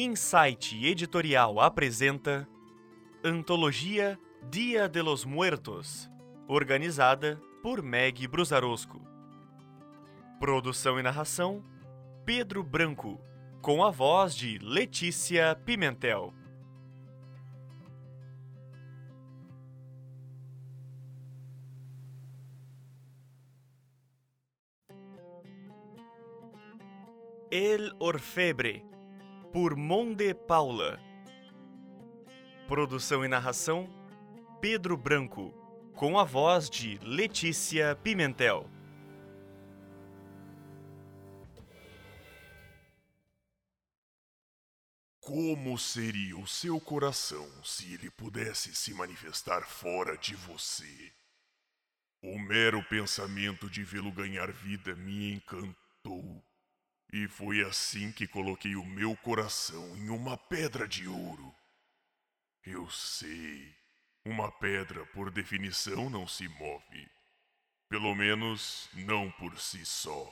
Insight Editorial apresenta Antologia Dia de los Muertos, organizada por Meg Brusarosco. Produção e narração: Pedro Branco, com a voz de Letícia Pimentel. El Orfebre, por Monde Paula. Produção e narração: Pedro Branco, com a voz de Letícia Pimentel. Como seria o seu coração se ele pudesse se manifestar fora de você? O mero pensamento de vê-lo ganhar vida me encantou. E foi assim que coloquei o meu coração em uma pedra de ouro. Eu sei, uma pedra por definição não se move. Pelo menos não por si só.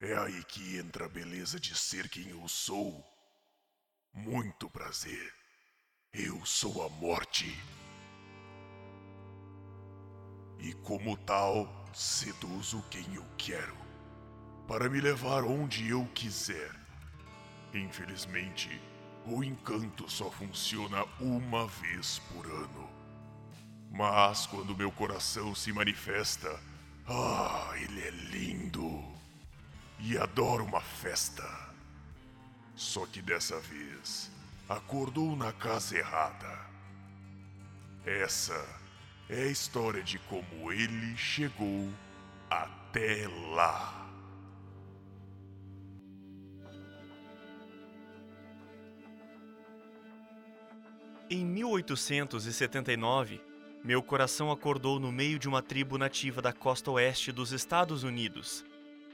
É aí que entra a beleza de ser quem eu sou. Muito prazer. Eu sou a morte. E como tal, seduzo quem eu quero para me levar onde eu quiser. Infelizmente, o encanto só funciona uma vez por ano. Mas quando meu coração se manifesta, ah, ele é lindo e adoro uma festa. Só que dessa vez acordou na casa errada. Essa é a história de como ele chegou até lá. Em 1879, meu coração acordou no meio de uma tribo nativa da costa oeste dos Estados Unidos.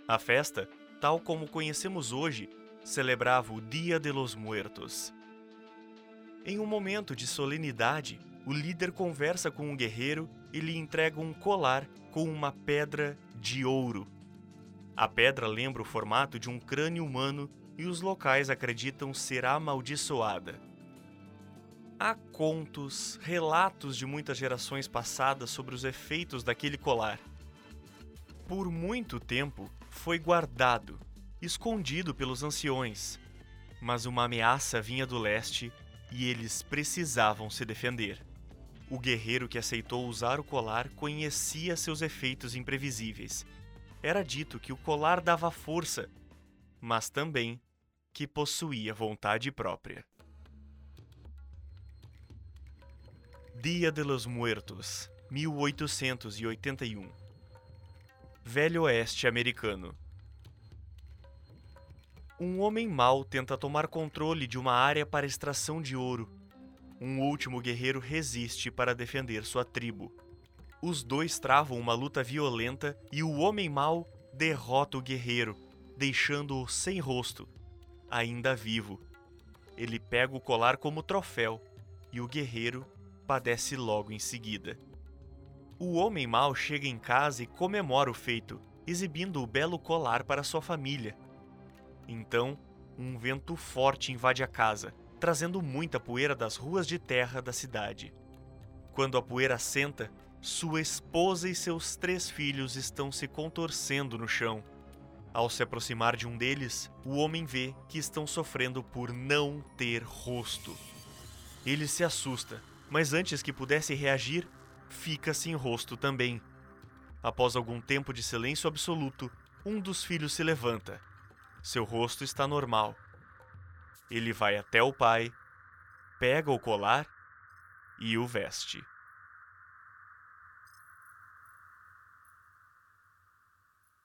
A festa, tal como conhecemos hoje, celebrava o Dia de los Muertos. Em um momento de solenidade, o líder conversa com um guerreiro e lhe entrega um colar com uma pedra de ouro. A pedra lembra o formato de um crânio humano e os locais acreditam ser amaldiçoada. Há contos, relatos de muitas gerações passadas sobre os efeitos daquele colar. Por muito tempo foi guardado, escondido pelos anciões, mas uma ameaça vinha do leste e eles precisavam se defender. O guerreiro que aceitou usar o colar conhecia seus efeitos imprevisíveis. Era dito que o colar dava força, mas também que possuía vontade própria. Dia de los Muertos, 1881. Velho Oeste americano. Um homem mau tenta tomar controle de uma área para extração de ouro. Um último guerreiro resiste para defender sua tribo. Os dois travam uma luta violenta e o homem mau derrota o guerreiro, deixando-o sem rosto, ainda vivo. Ele pega o colar como troféu e o guerreiro padece logo em seguida. O homem mau chega em casa e comemora o feito, exibindo o belo colar para sua família. Então, um vento forte invade a casa, trazendo muita poeira das ruas de terra da cidade. Quando a poeira senta, sua esposa e seus três filhos estão se contorcendo no chão. Ao se aproximar de um deles, o homem vê que estão sofrendo por não ter rosto. Ele se assusta mas antes que pudesse reagir, fica sem rosto também. Após algum tempo de silêncio absoluto, um dos filhos se levanta. Seu rosto está normal. Ele vai até o pai, pega o colar e o veste.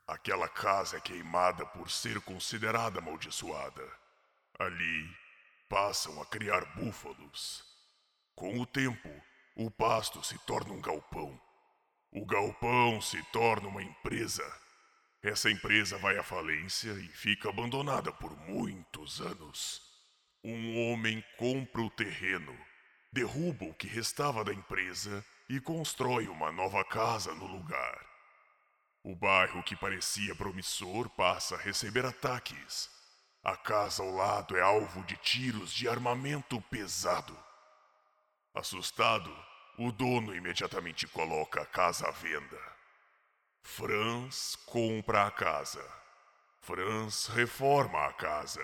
Aquela casa é queimada por ser considerada amaldiçoada. Ali passam a criar búfalos. Com o tempo, o pasto se torna um galpão. O galpão se torna uma empresa. Essa empresa vai à falência e fica abandonada por muitos anos. Um homem compra o terreno, derruba o que restava da empresa e constrói uma nova casa no lugar. O bairro que parecia promissor passa a receber ataques. a casa ao lado é alvo de tiros de armamento pesado. Assustado, o dono imediatamente coloca a casa à venda. Franz compra a casa. Franz reforma a casa.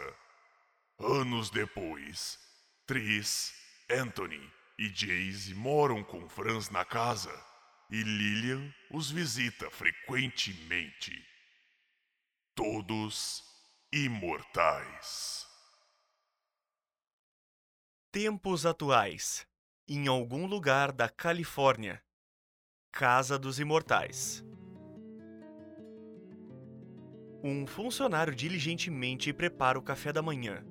Anos depois, Tris, Anthony e Jayce moram com Franz na casa e Lillian os visita frequentemente. Todos imortais. Tempos atuais. Em algum lugar da Califórnia. Casa dos Imortais. Um funcionário diligentemente prepara o café da manhã.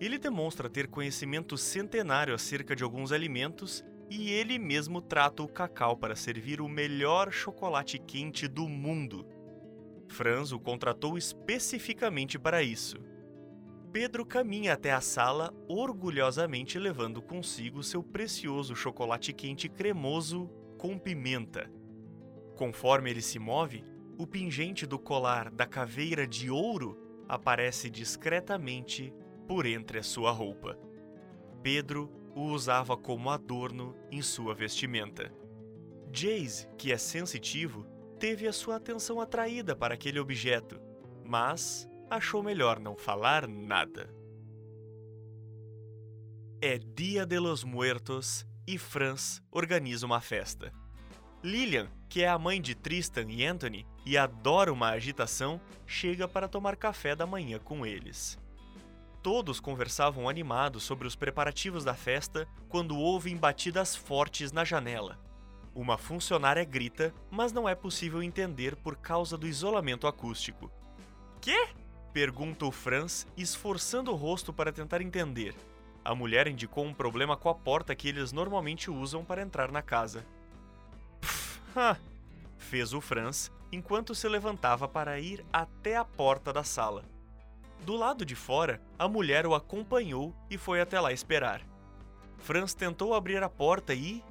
Ele demonstra ter conhecimento centenário acerca de alguns alimentos e ele mesmo trata o cacau para servir o melhor chocolate quente do mundo. Franz o contratou especificamente para isso. Pedro caminha até a sala, orgulhosamente levando consigo seu precioso chocolate quente cremoso com pimenta. Conforme ele se move, o pingente do colar da caveira de ouro aparece discretamente por entre a sua roupa. Pedro o usava como adorno em sua vestimenta. Jace, que é sensitivo, teve a sua atenção atraída para aquele objeto, mas achou melhor não falar nada. É Dia de los Muertos e Franz organiza uma festa. Lillian, que é a mãe de Tristan e Anthony e adora uma agitação, chega para tomar café da manhã com eles. Todos conversavam animados sobre os preparativos da festa quando ouvem batidas fortes na janela. Uma funcionária grita, mas não é possível entender por causa do isolamento acústico. Quê? Pergunta o Franz, esforçando o rosto para tentar entender. A mulher indicou um problema com a porta que eles normalmente usam para entrar na casa. Ha! fez o Franz enquanto se levantava para ir até a porta da sala. Do lado de fora, a mulher o acompanhou e foi até lá esperar. Franz tentou abrir a porta e.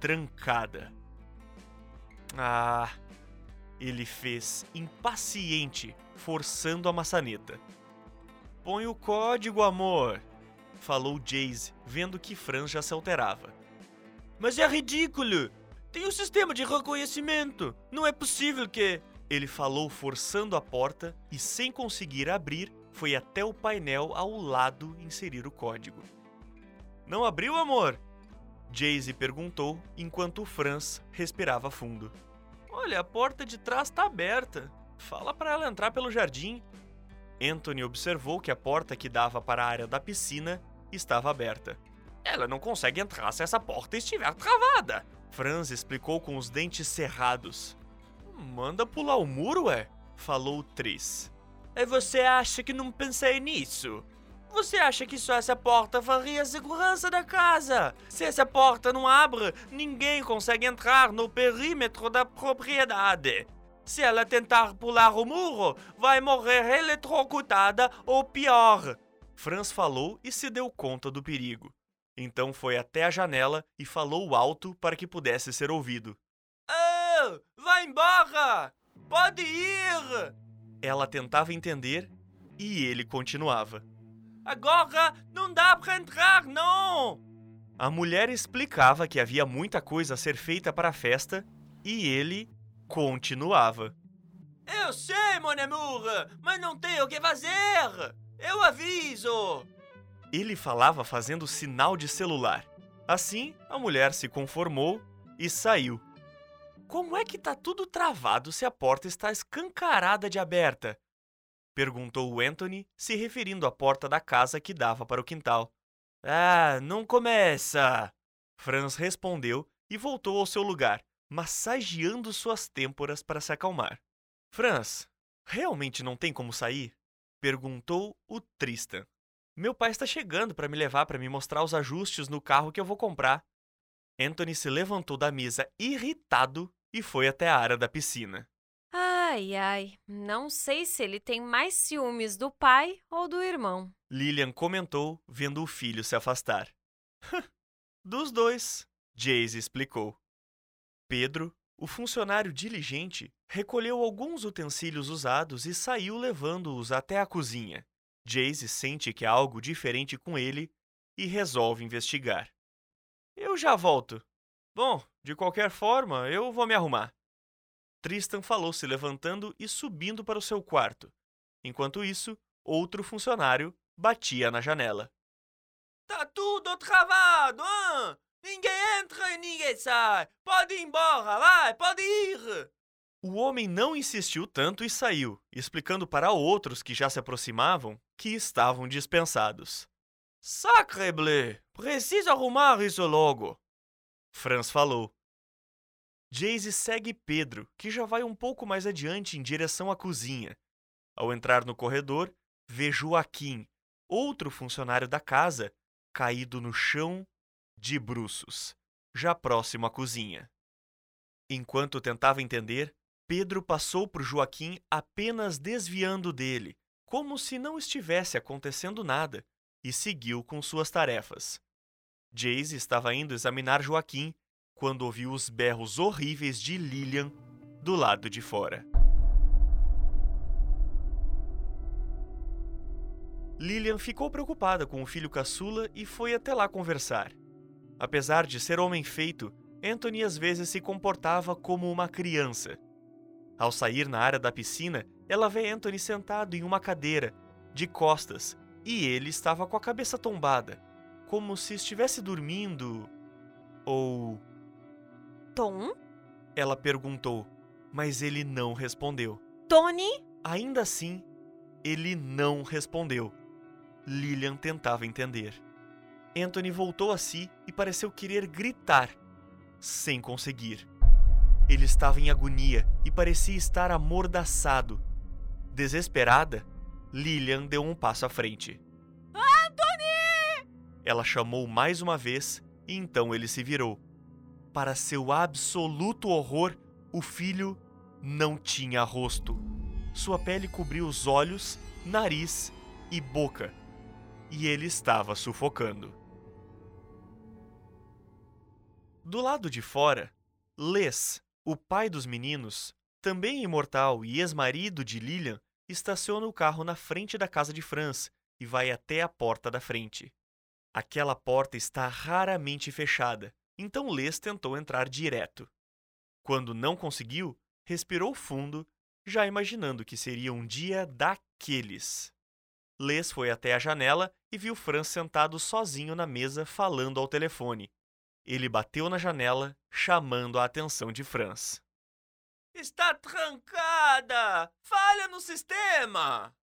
trancada. Ah! Ele fez impaciente, forçando a maçaneta. Põe o código, amor! falou Jace, vendo que Franz já se alterava. Mas é ridículo! Tem um sistema de reconhecimento. Não é possível que. Ele falou forçando a porta e, sem conseguir abrir, foi até o painel ao lado inserir o código. Não abriu, amor? Jayce perguntou enquanto Franz respirava fundo. Olha, a porta de trás está aberta. Fala para ela entrar pelo jardim. Anthony observou que a porta que dava para a área da piscina estava aberta. Ela não consegue entrar se essa porta estiver travada. Franz explicou com os dentes cerrados. Manda pular o muro, é? Falou Tris. E você acha que não pensei nisso? Você acha que só essa porta faria a segurança da casa? Se essa porta não abre, ninguém consegue entrar no perímetro da propriedade. Se ela tentar pular o muro, vai morrer eletrocutada ou pior. Franz falou e se deu conta do perigo. Então foi até a janela e falou alto para que pudesse ser ouvido. Oh, vai embora! Pode ir! Ela tentava entender e ele continuava. Agora não dá para entrar, não! A mulher explicava que havia muita coisa a ser feita para a festa e ele continuava. Eu sei, mon amour, mas não tenho o que fazer! Eu aviso! Ele falava fazendo sinal de celular. Assim, a mulher se conformou e saiu. Como é que tá tudo travado se a porta está escancarada de aberta? Perguntou Anthony, se referindo à porta da casa que dava para o quintal. Ah, não começa! Franz respondeu e voltou ao seu lugar, massageando suas têmporas para se acalmar. Franz, realmente não tem como sair? Perguntou o Tristan. Meu pai está chegando para me levar para me mostrar os ajustes no carro que eu vou comprar. Anthony se levantou da mesa irritado e foi até a área da piscina. Ai, ai, não sei se ele tem mais ciúmes do pai ou do irmão. Lilian comentou, vendo o filho se afastar. Dos dois, Jayce explicou. Pedro O funcionário diligente recolheu alguns utensílios usados e saiu levando-os até a cozinha. Jayce sente que há algo diferente com ele e resolve investigar. Eu já volto. Bom, de qualquer forma, eu vou me arrumar. Tristan falou se levantando e subindo para o seu quarto. Enquanto isso, outro funcionário batia na janela. Tá tudo travado, hein? Ninguém entra e ninguém sai. Pode ir embora, vai, pode ir. O homem não insistiu tanto e saiu, explicando para outros que já se aproximavam que estavam dispensados. Sacre bleu! Preciso arrumar isso logo. Franz falou. Jayce segue Pedro, que já vai um pouco mais adiante em direção à cozinha. Ao entrar no corredor, vê Joaquim, outro funcionário da casa, caído no chão de bruços, já próximo à cozinha. Enquanto tentava entender, Pedro passou por Joaquim apenas desviando dele, como se não estivesse acontecendo nada, e seguiu com suas tarefas. Jayce estava indo examinar Joaquim quando ouviu os berros horríveis de Lillian do lado de fora. Lillian ficou preocupada com o filho caçula e foi até lá conversar. Apesar de ser homem feito, Anthony às vezes se comportava como uma criança. Ao sair na área da piscina, ela vê Anthony sentado em uma cadeira, de costas, e ele estava com a cabeça tombada, como se estivesse dormindo. Ou. Tom? Ela perguntou, mas ele não respondeu. Tony? Ainda assim, ele não respondeu. Lillian tentava entender. Anthony voltou a si e pareceu querer gritar, sem conseguir. Ele estava em agonia e parecia estar amordaçado. Desesperada, Lillian deu um passo à frente. Anthony! Ela chamou mais uma vez e então ele se virou. Para seu absoluto horror, o filho não tinha rosto. Sua pele cobria os olhos, nariz e boca. E ele estava sufocando. Do lado de fora, Les, o pai dos meninos, também imortal e ex-marido de Lilian, estaciona o carro na frente da casa de Franz e vai até a porta da frente. Aquela porta está raramente fechada, então Les tentou entrar direto. Quando não conseguiu, respirou fundo, já imaginando que seria um dia daqueles. Les foi até a janela e viu Franz sentado sozinho na mesa falando ao telefone. Ele bateu na janela, chamando a atenção de Franz. Está trancada! Falha no sistema!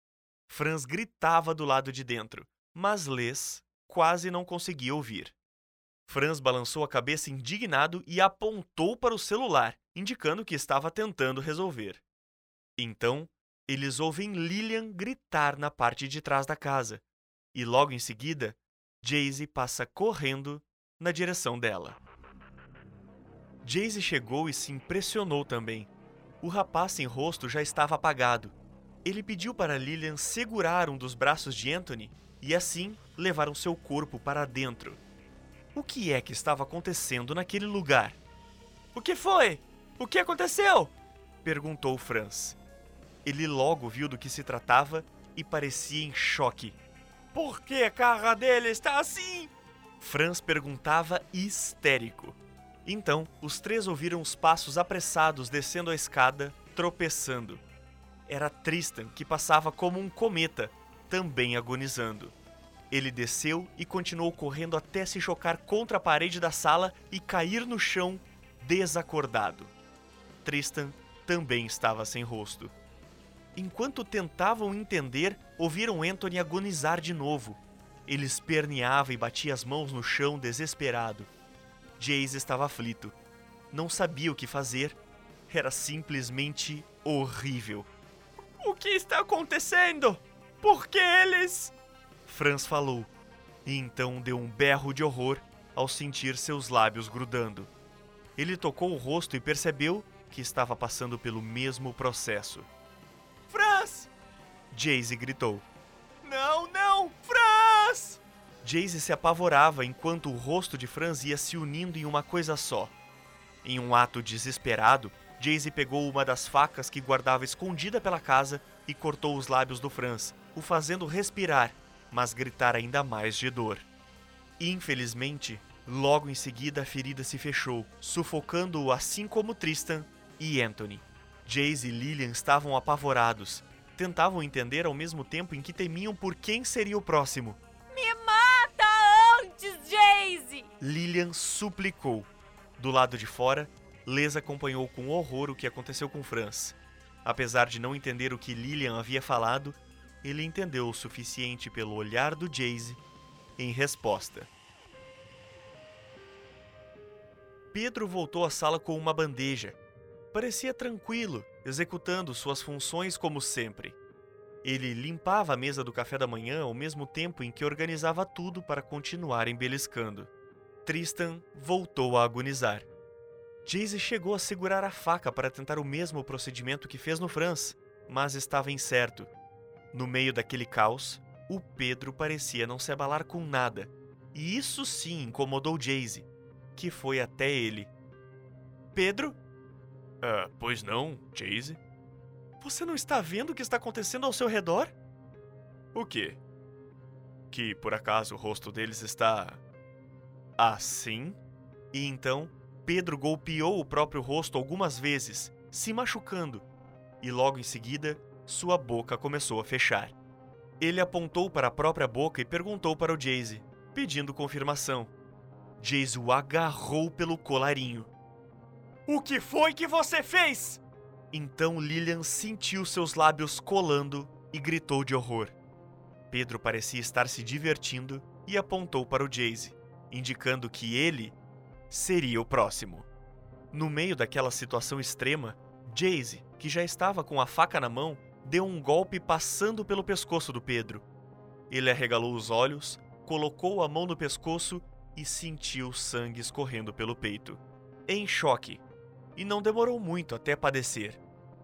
Franz gritava do lado de dentro, mas Les quase não conseguia ouvir. Franz balançou a cabeça indignado e apontou para o celular, indicando que estava tentando resolver. Então, eles ouvem Lillian gritar na parte de trás da casa, e logo em seguida, Jayce passa correndo na direção dela. Jayce chegou e se impressionou também. O rapaz sem rosto já estava apagado. Ele pediu para Lillian segurar um dos braços de Anthony e assim levaram seu corpo para dentro. O que é que estava acontecendo naquele lugar? O que foi? O que aconteceu? perguntou Franz. Ele logo viu do que se tratava e parecia em choque. Por que a cara dele está assim? Franz perguntava histérico. Então, os três ouviram os passos apressados descendo a escada, tropeçando. Era Tristan que passava como um cometa, também agonizando. Ele desceu e continuou correndo até se chocar contra a parede da sala e cair no chão, desacordado. Tristan também estava sem rosto. Enquanto tentavam entender, ouviram Anthony agonizar de novo ele esperneava e batia as mãos no chão desesperado. Jace estava aflito. Não sabia o que fazer. Era simplesmente horrível. O que está acontecendo? Por que eles. Franz falou, e então deu um berro de horror ao sentir seus lábios grudando. Ele tocou o rosto e percebeu que estava passando pelo mesmo processo. Franz! Jace gritou. Jayce se apavorava enquanto o rosto de Franz ia se unindo em uma coisa só. Em um ato desesperado, Jayce pegou uma das facas que guardava escondida pela casa e cortou os lábios do Franz, o fazendo respirar, mas gritar ainda mais de dor. Infelizmente, logo em seguida a ferida se fechou, sufocando-o assim como Tristan e Anthony. Jace e Lillian estavam apavorados. Tentavam entender ao mesmo tempo em que temiam por quem seria o próximo. Jace! Lillian suplicou. Do lado de fora, Les acompanhou com horror o que aconteceu com Franz. Apesar de não entender o que Lillian havia falado, ele entendeu o suficiente pelo olhar do Jace em resposta. Pedro voltou à sala com uma bandeja. Parecia tranquilo, executando suas funções como sempre. Ele limpava a mesa do café da manhã ao mesmo tempo em que organizava tudo para continuar embeliscando. Tristan voltou a agonizar. Jayce chegou a segurar a faca para tentar o mesmo procedimento que fez no Franz, mas estava incerto. No meio daquele caos, o Pedro parecia não se abalar com nada, e isso sim incomodou Jayce, que foi até ele. Pedro? Ah, pois não, Jayce? Você não está vendo o que está acontecendo ao seu redor? O quê? Que por acaso o rosto deles está. Assim? E então Pedro golpeou o próprio rosto algumas vezes, se machucando, e logo em seguida sua boca começou a fechar. Ele apontou para a própria boca e perguntou para o Jayce, pedindo confirmação. Jayce o agarrou pelo colarinho. O que foi que você fez? Então Lillian sentiu seus lábios colando e gritou de horror. Pedro parecia estar se divertindo e apontou para o Jayce, indicando que ele seria o próximo. No meio daquela situação extrema, Jayce, que já estava com a faca na mão, deu um golpe passando pelo pescoço do Pedro. Ele arregalou os olhos, colocou a mão no pescoço e sentiu sangue escorrendo pelo peito. Em choque, e não demorou muito até padecer.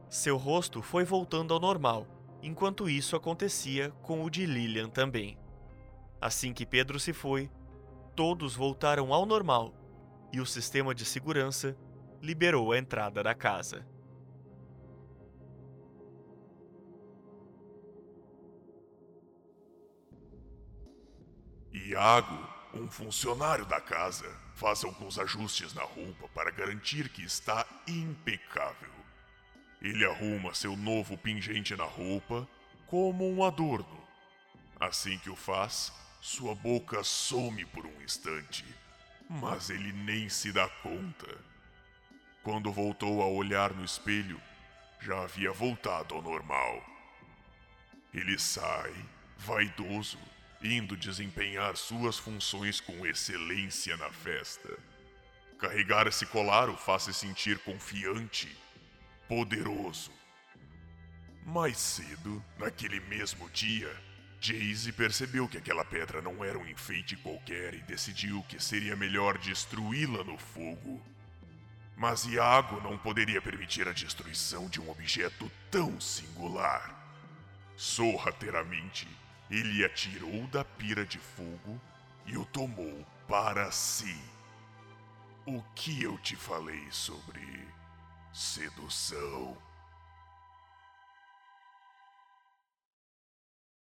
Seu rosto foi voltando ao normal, enquanto isso acontecia com o de Lillian também. Assim que Pedro se foi, todos voltaram ao normal e o sistema de segurança liberou a entrada da casa. Iago, um funcionário da casa, faz alguns ajustes na roupa para garantir que está impecável. Ele arruma seu novo pingente na roupa como um adorno. Assim que o faz, sua boca some por um instante, mas ele nem se dá conta. Quando voltou a olhar no espelho, já havia voltado ao normal. Ele sai, vaidoso, indo desempenhar suas funções com excelência na festa. Carregar esse colar o faz se sentir confiante, poderoso. Mais cedo, naquele mesmo dia, Jayce percebeu que aquela pedra não era um enfeite qualquer e decidiu que seria melhor destruí-la no fogo. Mas Iago não poderia permitir a destruição de um objeto tão singular. Sorrateiramente, ele atirou da pira de fogo e o tomou para si. O que eu te falei sobre sedução?